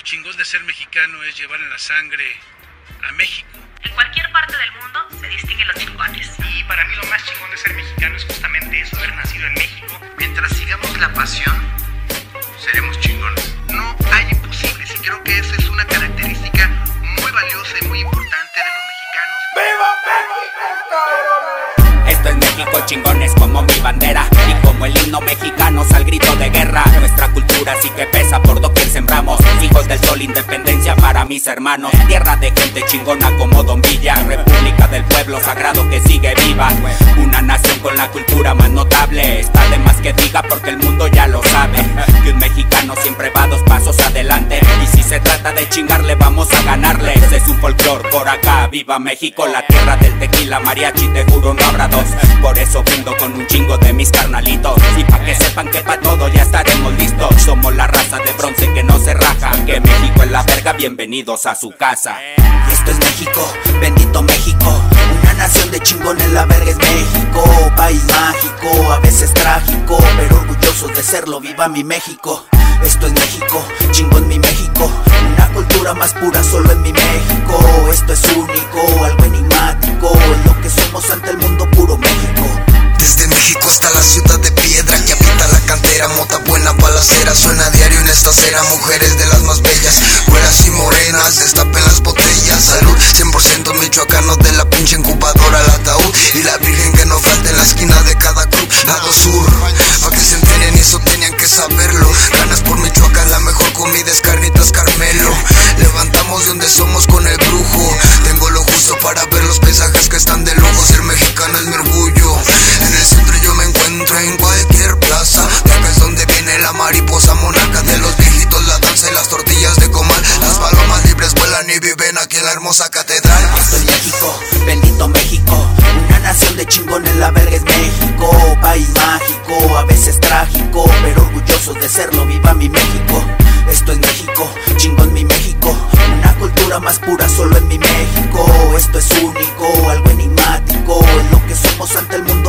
Lo chingón de ser mexicano es llevar en la sangre a México. En cualquier parte del mundo se distinguen los chingones. Y para mí lo más chingón de ser mexicano es justamente eso, haber nacido en México. Mientras sigamos la pasión, seremos chingones. No hay imposibles y creo que esa es una característica muy valiosa y muy importante de los mexicanos. ¡Viva México, esto es México, chingones como mi bandera Y como el himno mexicano al grito de guerra Nuestra cultura sí que pesa por sembramos Independencia para mis hermanos. Tierra de gente chingona como Don Villa. República del pueblo sagrado que sigue viva. Una nación con la cultura más notable. Está de más que diga porque el mundo ya lo sabe. Que un mexicano siempre va dos pasos adelante. Y si se trata de chingarle vamos a ganarle. Es un folclor por acá, viva México La tierra del tequila, mariachi, te juro no habrá por eso brindo con un chingo de mis carnalitos. Y pa' que sepan que pa' todo ya estaremos listos bienvenidos a su casa. Y esto es México, bendito México. Una nación de chingones, la verga es México. País mágico, a veces trágico Pero orgulloso de serlo, viva mi México. Esto es México, chingón mi México. Una cultura más pura solo en mi México. Esto es único, algo enigmático. Lo que somos ante el mundo puro México. Desde México hasta la ciudad de piedra Que habita la cantera, mota buena balacera Suena diario en esta acera, mujeres de las saberlo Ganas por Michoacán, la mejor comida es carnitas Carmelo. Levantamos de donde somos con el brujo. Tengo lo justo para ver los paisajes que están de lujo. Ser mexicano es mi orgullo. En el centro yo me encuentro en cualquier plaza. Acá es donde viene la mariposa monaca De los viejitos, la danza y las tortillas de comal. Las palomas libres vuelan y viven aquí en la hermosa catedral. Esto es México, bendito enaltecerlo, viva mi México. Esto es México, chingón mi México. Una cultura más pura solo en mi México. Esto es único, algo enigmático, lo que somos ante el mundo